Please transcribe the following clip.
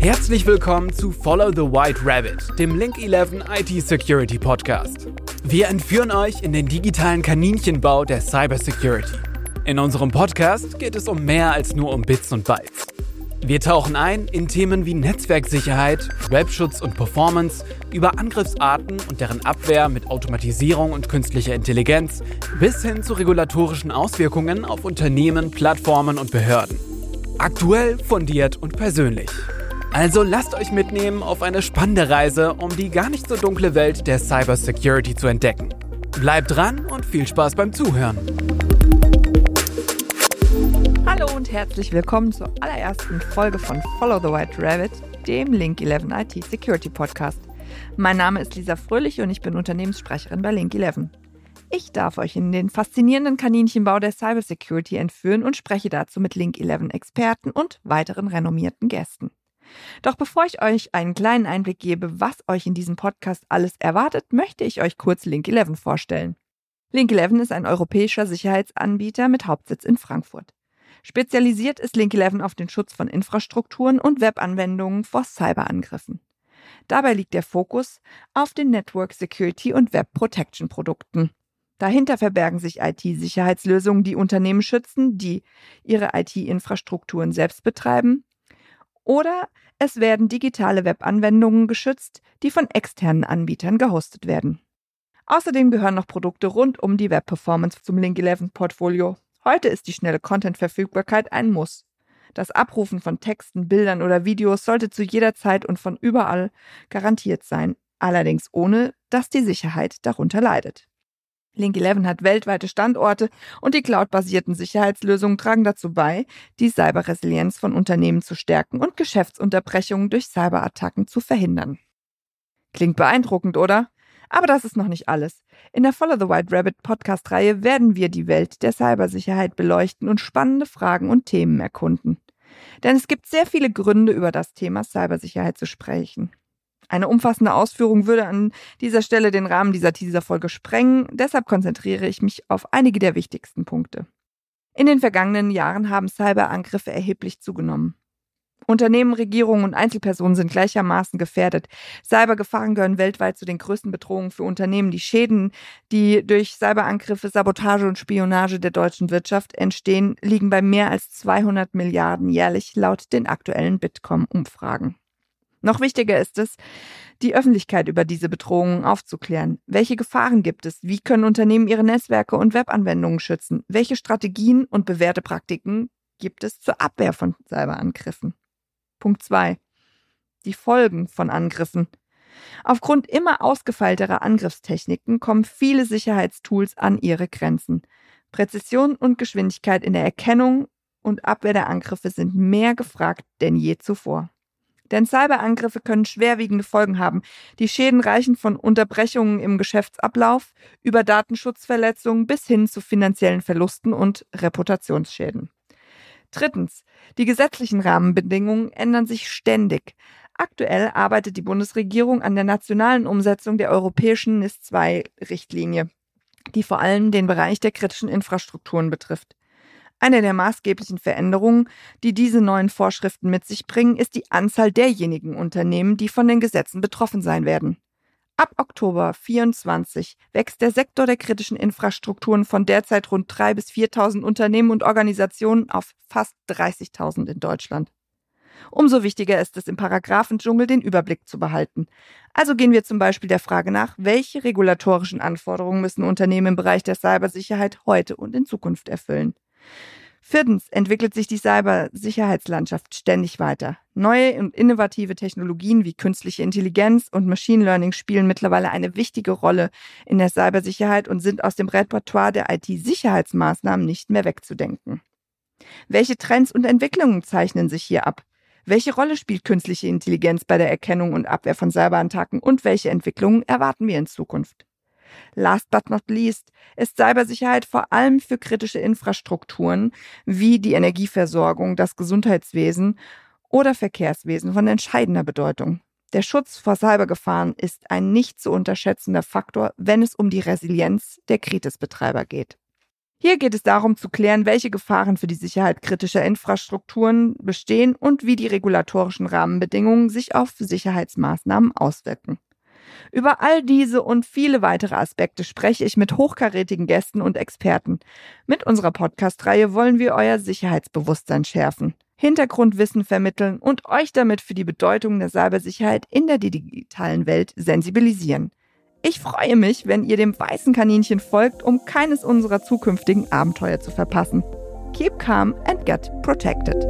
Herzlich willkommen zu Follow the White Rabbit, dem Link 11 IT Security Podcast. Wir entführen euch in den digitalen Kaninchenbau der Cybersecurity. In unserem Podcast geht es um mehr als nur um Bits und Bytes. Wir tauchen ein in Themen wie Netzwerksicherheit, Webschutz und Performance, über Angriffsarten und deren Abwehr mit Automatisierung und künstlicher Intelligenz bis hin zu regulatorischen Auswirkungen auf Unternehmen, Plattformen und Behörden. Aktuell, fundiert und persönlich. Also lasst euch mitnehmen auf eine spannende Reise, um die gar nicht so dunkle Welt der Cybersecurity zu entdecken. Bleibt dran und viel Spaß beim Zuhören. Herzlich willkommen zur allerersten Folge von Follow the White Rabbit, dem Link 11 IT Security Podcast. Mein Name ist Lisa Fröhlich und ich bin Unternehmenssprecherin bei Link 11. Ich darf euch in den faszinierenden Kaninchenbau der Cybersecurity entführen und spreche dazu mit Link 11 Experten und weiteren renommierten Gästen. Doch bevor ich euch einen kleinen Einblick gebe, was euch in diesem Podcast alles erwartet, möchte ich euch kurz Link 11 vorstellen. Link 11 ist ein europäischer Sicherheitsanbieter mit Hauptsitz in Frankfurt. Spezialisiert ist Link 11 auf den Schutz von Infrastrukturen und Webanwendungen vor Cyberangriffen. Dabei liegt der Fokus auf den Network Security und Web Protection Produkten. Dahinter verbergen sich IT-Sicherheitslösungen, die Unternehmen schützen, die ihre IT-Infrastrukturen selbst betreiben oder es werden digitale Webanwendungen geschützt, die von externen Anbietern gehostet werden. Außerdem gehören noch Produkte rund um die Web-Performance zum Link 11 Portfolio. Heute ist die schnelle Content-Verfügbarkeit ein Muss. Das Abrufen von Texten, Bildern oder Videos sollte zu jeder Zeit und von überall garantiert sein, allerdings ohne, dass die Sicherheit darunter leidet. Link 11 hat weltweite Standorte und die cloudbasierten Sicherheitslösungen tragen dazu bei, die Cyberresilienz von Unternehmen zu stärken und Geschäftsunterbrechungen durch Cyberattacken zu verhindern. Klingt beeindruckend, oder? Aber das ist noch nicht alles. In der Follow the White Rabbit Podcast-Reihe werden wir die Welt der Cybersicherheit beleuchten und spannende Fragen und Themen erkunden. Denn es gibt sehr viele Gründe, über das Thema Cybersicherheit zu sprechen. Eine umfassende Ausführung würde an dieser Stelle den Rahmen dieser Teaser-Folge sprengen, deshalb konzentriere ich mich auf einige der wichtigsten Punkte. In den vergangenen Jahren haben Cyberangriffe erheblich zugenommen. Unternehmen, Regierungen und Einzelpersonen sind gleichermaßen gefährdet. Cybergefahren gehören weltweit zu den größten Bedrohungen für Unternehmen. Die Schäden, die durch Cyberangriffe, Sabotage und Spionage der deutschen Wirtschaft entstehen, liegen bei mehr als 200 Milliarden jährlich laut den aktuellen Bitkom-Umfragen. Noch wichtiger ist es, die Öffentlichkeit über diese Bedrohungen aufzuklären. Welche Gefahren gibt es? Wie können Unternehmen ihre Netzwerke und Webanwendungen schützen? Welche Strategien und bewährte Praktiken gibt es zur Abwehr von Cyberangriffen? Punkt zwei: Die Folgen von Angriffen. Aufgrund immer ausgefeilterer Angriffstechniken kommen viele Sicherheitstools an ihre Grenzen. Präzision und Geschwindigkeit in der Erkennung und Abwehr der Angriffe sind mehr gefragt denn je zuvor. Denn Cyberangriffe können schwerwiegende Folgen haben. Die Schäden reichen von Unterbrechungen im Geschäftsablauf über Datenschutzverletzungen bis hin zu finanziellen Verlusten und Reputationsschäden. Drittens. Die gesetzlichen Rahmenbedingungen ändern sich ständig. Aktuell arbeitet die Bundesregierung an der nationalen Umsetzung der europäischen NIS-2-Richtlinie, die vor allem den Bereich der kritischen Infrastrukturen betrifft. Eine der maßgeblichen Veränderungen, die diese neuen Vorschriften mit sich bringen, ist die Anzahl derjenigen Unternehmen, die von den Gesetzen betroffen sein werden. Ab Oktober 24 wächst der Sektor der kritischen Infrastrukturen von derzeit rund 3.000 bis 4.000 Unternehmen und Organisationen auf fast 30.000 in Deutschland. Umso wichtiger ist es, im Paragraphendschungel den Überblick zu behalten. Also gehen wir zum Beispiel der Frage nach, welche regulatorischen Anforderungen müssen Unternehmen im Bereich der Cybersicherheit heute und in Zukunft erfüllen. Viertens entwickelt sich die Cybersicherheitslandschaft ständig weiter. Neue und innovative Technologien wie künstliche Intelligenz und Machine Learning spielen mittlerweile eine wichtige Rolle in der Cybersicherheit und sind aus dem Repertoire der IT-Sicherheitsmaßnahmen nicht mehr wegzudenken. Welche Trends und Entwicklungen zeichnen sich hier ab? Welche Rolle spielt künstliche Intelligenz bei der Erkennung und Abwehr von Cyberattacken und welche Entwicklungen erwarten wir in Zukunft? Last but not least ist Cybersicherheit vor allem für kritische Infrastrukturen wie die Energieversorgung, das Gesundheitswesen oder Verkehrswesen von entscheidender Bedeutung. Der Schutz vor Cybergefahren ist ein nicht zu unterschätzender Faktor, wenn es um die Resilienz der Kritisbetreiber geht. Hier geht es darum zu klären, welche Gefahren für die Sicherheit kritischer Infrastrukturen bestehen und wie die regulatorischen Rahmenbedingungen sich auf Sicherheitsmaßnahmen auswirken. Über all diese und viele weitere Aspekte spreche ich mit hochkarätigen Gästen und Experten. Mit unserer Podcast-Reihe wollen wir euer Sicherheitsbewusstsein schärfen, Hintergrundwissen vermitteln und euch damit für die Bedeutung der Cybersicherheit in der digitalen Welt sensibilisieren. Ich freue mich, wenn ihr dem weißen Kaninchen folgt, um keines unserer zukünftigen Abenteuer zu verpassen. Keep calm and get protected.